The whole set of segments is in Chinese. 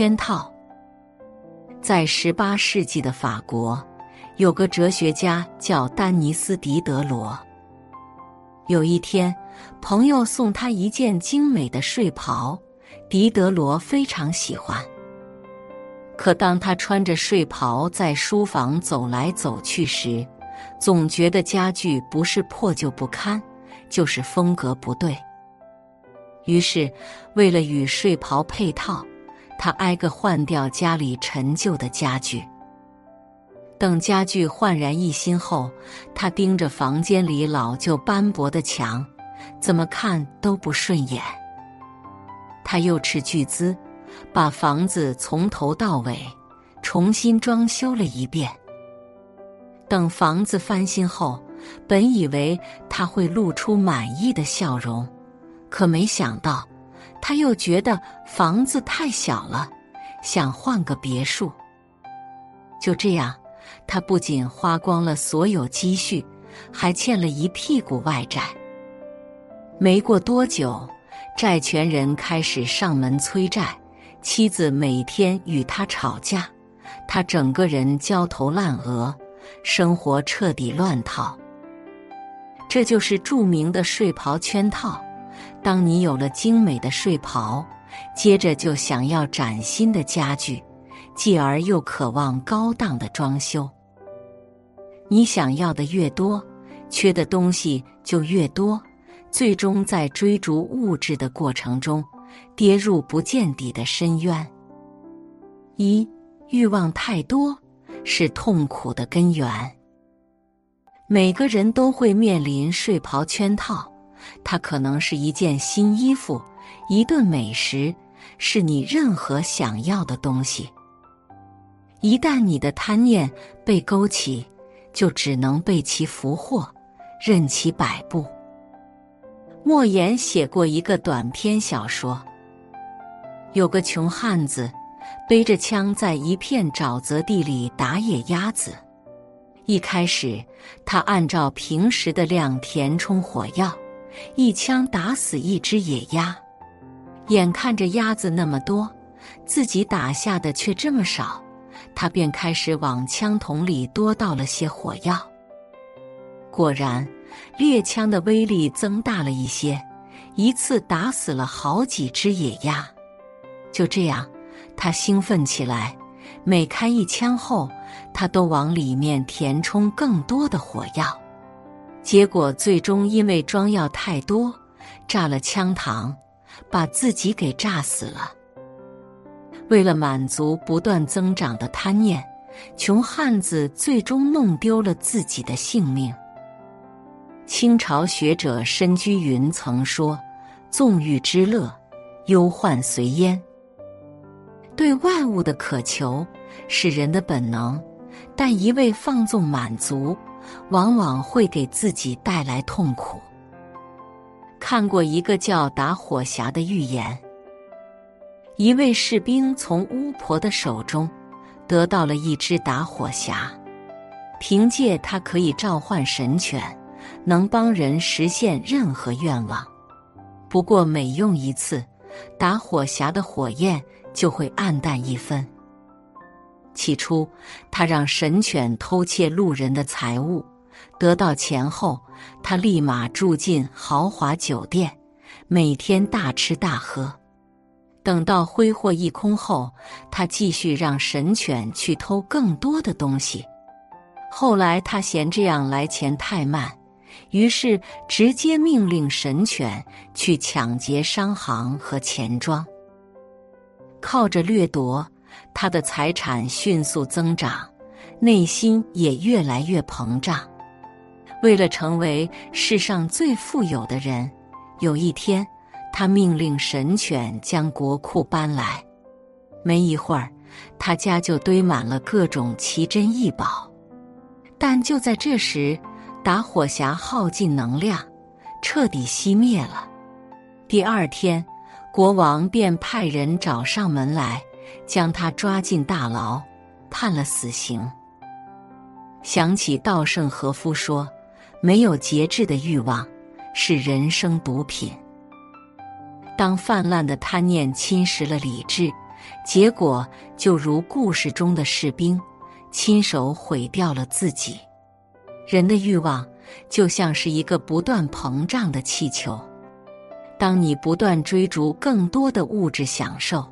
圈套。在十八世纪的法国，有个哲学家叫丹尼斯·狄德罗。有一天，朋友送他一件精美的睡袍，狄德罗非常喜欢。可当他穿着睡袍在书房走来走去时，总觉得家具不是破旧不堪，就是风格不对。于是，为了与睡袍配套，他挨个换掉家里陈旧的家具。等家具焕然一新后，他盯着房间里老旧斑驳的墙，怎么看都不顺眼。他又斥巨资。把房子从头到尾重新装修了一遍。等房子翻新后，本以为他会露出满意的笑容，可没想到，他又觉得房子太小了，想换个别墅。就这样，他不仅花光了所有积蓄，还欠了一屁股外债。没过多久，债权人开始上门催债。妻子每天与他吵架，他整个人焦头烂额，生活彻底乱套。这就是著名的睡袍圈套。当你有了精美的睡袍，接着就想要崭新的家具，继而又渴望高档的装修。你想要的越多，缺的东西就越多，最终在追逐物质的过程中。跌入不见底的深渊。一欲望太多是痛苦的根源。每个人都会面临睡袍圈套，它可能是一件新衣服、一顿美食，是你任何想要的东西。一旦你的贪念被勾起，就只能被其俘获，任其摆布。莫言写过一个短篇小说。有个穷汉子，背着枪在一片沼泽地里打野鸭子。一开始，他按照平时的量填充火药，一枪打死一只野鸭。眼看着鸭子那么多，自己打下的却这么少，他便开始往枪筒里多倒了些火药。果然，猎枪的威力增大了一些，一次打死了好几只野鸭。就这样，他兴奋起来。每开一枪后，他都往里面填充更多的火药。结果最终因为装药太多，炸了枪膛，把自己给炸死了。为了满足不断增长的贪念，穷汉子最终弄丢了自己的性命。清朝学者申居云曾说：“纵欲之乐，忧患随焉。”对外物的渴求是人的本能，但一味放纵满足，往往会给自己带来痛苦。看过一个叫打火匣的寓言，一位士兵从巫婆的手中得到了一只打火匣，凭借它可以召唤神犬，能帮人实现任何愿望。不过每用一次，打火匣的火焰。就会暗淡一分。起初，他让神犬偷窃路人的财物，得到钱后，他立马住进豪华酒店，每天大吃大喝。等到挥霍一空后，他继续让神犬去偷更多的东西。后来，他嫌这样来钱太慢，于是直接命令神犬去抢劫商行和钱庄。靠着掠夺，他的财产迅速增长，内心也越来越膨胀。为了成为世上最富有的人，有一天，他命令神犬将国库搬来。没一会儿，他家就堆满了各种奇珍异宝。但就在这时，打火匣耗尽能量，彻底熄灭了。第二天。国王便派人找上门来，将他抓进大牢，判了死刑。想起稻盛和夫说：“没有节制的欲望是人生毒品。”当泛滥的贪念侵蚀了理智，结果就如故事中的士兵，亲手毁掉了自己。人的欲望就像是一个不断膨胀的气球，当你不断追逐更多的物质享受，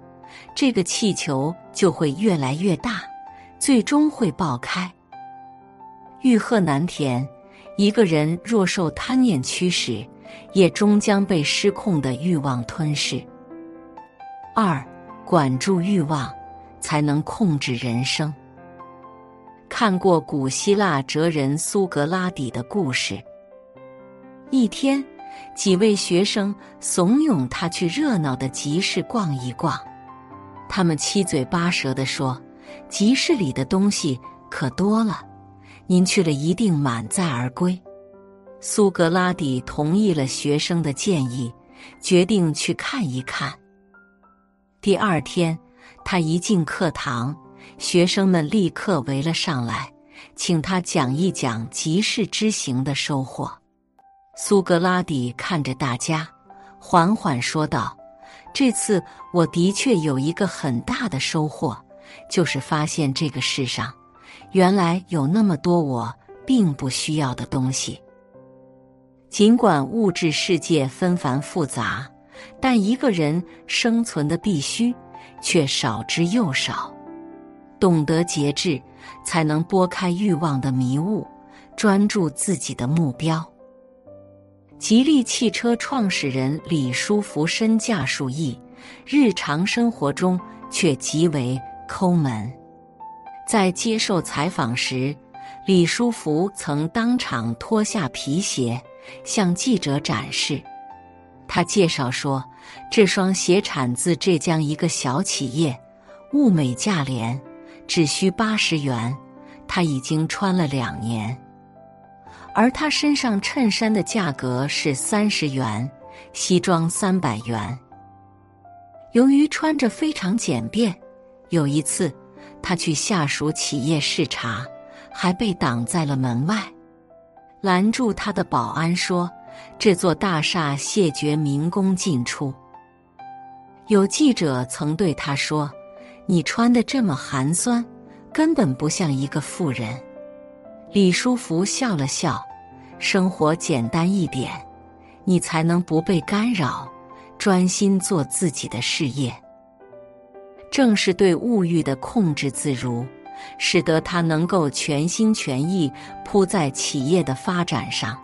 这个气球就会越来越大，最终会爆开。欲壑难填，一个人若受贪念驱使，也终将被失控的欲望吞噬。二，管住欲望，才能控制人生。看过古希腊哲人苏格拉底的故事。一天，几位学生怂恿他去热闹的集市逛一逛。他们七嘴八舌地说：“集市里的东西可多了，您去了一定满载而归。”苏格拉底同意了学生的建议，决定去看一看。第二天，他一进课堂，学生们立刻围了上来，请他讲一讲集市之行的收获。苏格拉底看着大家，缓缓说道。这次我的确有一个很大的收获，就是发现这个世上原来有那么多我并不需要的东西。尽管物质世界纷繁复杂，但一个人生存的必须却少之又少。懂得节制，才能拨开欲望的迷雾，专注自己的目标。吉利汽车创始人李书福身价数亿，日常生活中却极为抠门。在接受采访时，李书福曾当场脱下皮鞋向记者展示。他介绍说，这双鞋产自浙江一个小企业，物美价廉，只需八十元，他已经穿了两年。而他身上衬衫的价格是三十元，西装三百元。由于穿着非常简便，有一次他去下属企业视察，还被挡在了门外。拦住他的保安说：“这座大厦谢绝民工进出。”有记者曾对他说：“你穿的这么寒酸，根本不像一个富人。”李书福笑了笑。生活简单一点，你才能不被干扰，专心做自己的事业。正是对物欲的控制自如，使得他能够全心全意扑在企业的发展上，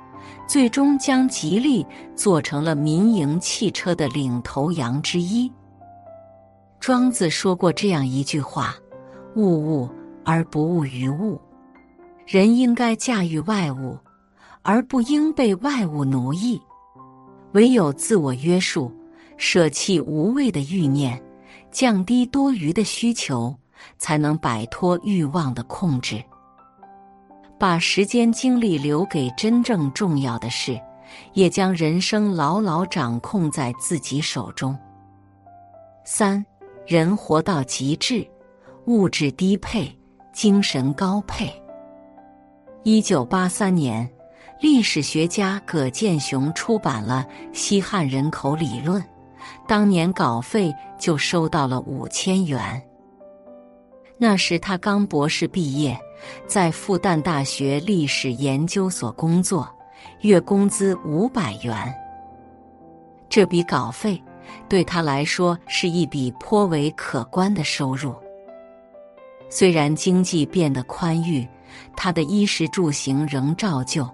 最终将吉利做成了民营汽车的领头羊之一。庄子说过这样一句话：“物物而不物于物。”人应该驾驭外物。而不应被外物奴役，唯有自我约束，舍弃无谓的欲念，降低多余的需求，才能摆脱欲望的控制，把时间精力留给真正重要的事，也将人生牢牢掌控在自己手中。三人活到极致，物质低配，精神高配。一九八三年。历史学家葛剑雄出版了《西汉人口理论》，当年稿费就收到了五千元。那时他刚博士毕业，在复旦大学历史研究所工作，月工资五百元。这笔稿费对他来说是一笔颇为可观的收入。虽然经济变得宽裕，他的衣食住行仍照旧。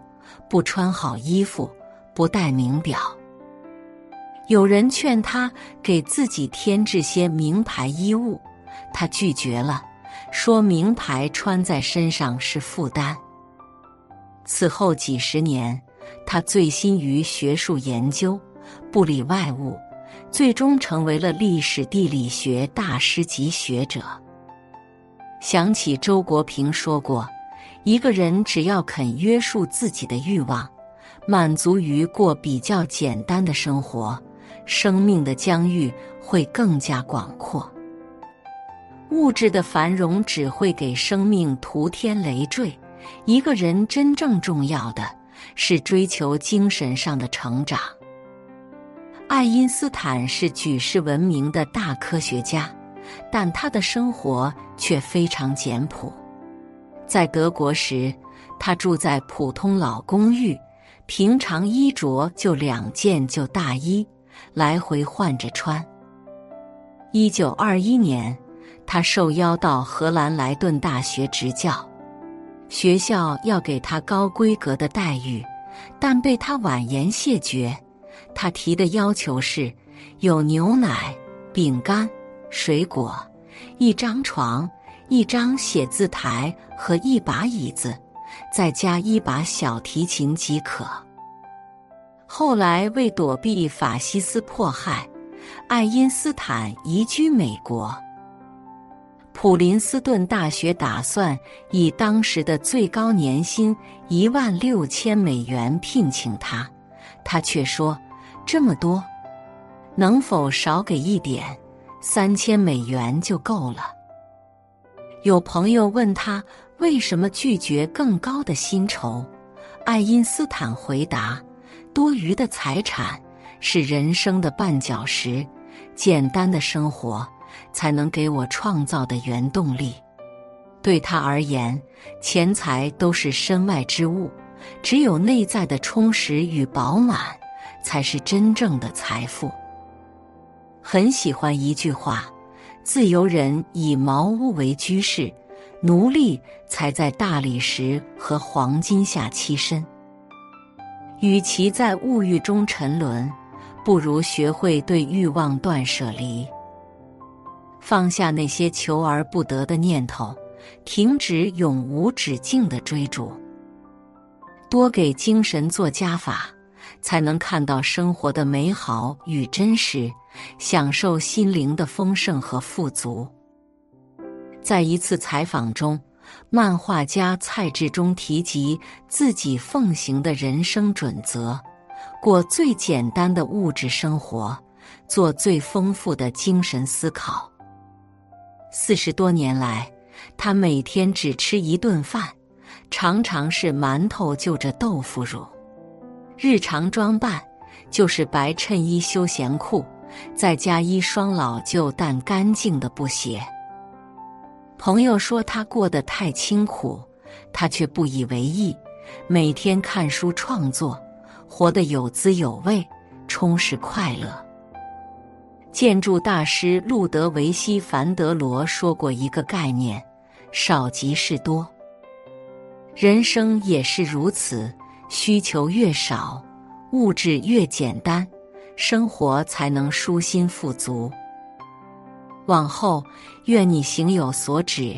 不穿好衣服，不戴名表。有人劝他给自己添置些名牌衣物，他拒绝了，说名牌穿在身上是负担。此后几十年，他醉心于学术研究，不理外物，最终成为了历史地理学大师级学者。想起周国平说过。一个人只要肯约束自己的欲望，满足于过比较简单的生活，生命的疆域会更加广阔。物质的繁荣只会给生命徒添累赘。一个人真正重要的是追求精神上的成长。爱因斯坦是举世闻名的大科学家，但他的生活却非常简朴。在德国时，他住在普通老公寓，平常衣着就两件旧大衣，来回换着穿。一九二一年，他受邀到荷兰莱顿大学执教，学校要给他高规格的待遇，但被他婉言谢绝。他提的要求是有牛奶、饼干。水果，一张床，一张写字台和一把椅子，再加一把小提琴即可。后来为躲避法西斯迫害，爱因斯坦移居美国。普林斯顿大学打算以当时的最高年薪一万六千美元聘请他，他却说：“这么多，能否少给一点？”三千美元就够了。有朋友问他为什么拒绝更高的薪酬，爱因斯坦回答：“多余的财产是人生的绊脚石，简单的生活才能给我创造的原动力。对他而言，钱财都是身外之物，只有内在的充实与饱满，才是真正的财富。”很喜欢一句话：“自由人以茅屋为居室，奴隶才在大理石和黄金下栖身。与其在物欲中沉沦，不如学会对欲望断舍离，放下那些求而不得的念头，停止永无止境的追逐，多给精神做加法。”才能看到生活的美好与真实，享受心灵的丰盛和富足。在一次采访中，漫画家蔡志忠提及自己奉行的人生准则：过最简单的物质生活，做最丰富的精神思考。四十多年来，他每天只吃一顿饭，常常是馒头就着豆腐乳。日常装扮就是白衬衣、休闲裤，再加一双老旧但干净的布鞋。朋友说他过得太清苦，他却不以为意，每天看书创作，活得有滋有味，充实快乐。建筑大师路德维希·凡德罗说过一个概念：少即是多。人生也是如此。需求越少，物质越简单，生活才能舒心富足。往后，愿你行有所止，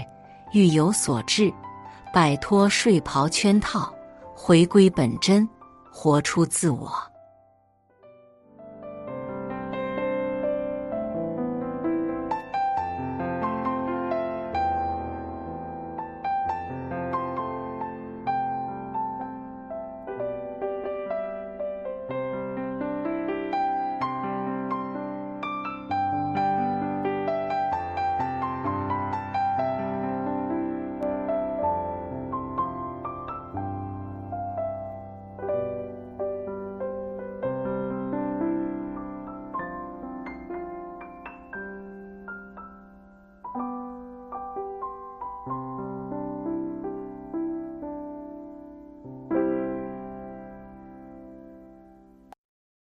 欲有所至，摆脱睡袍圈套，回归本真，活出自我。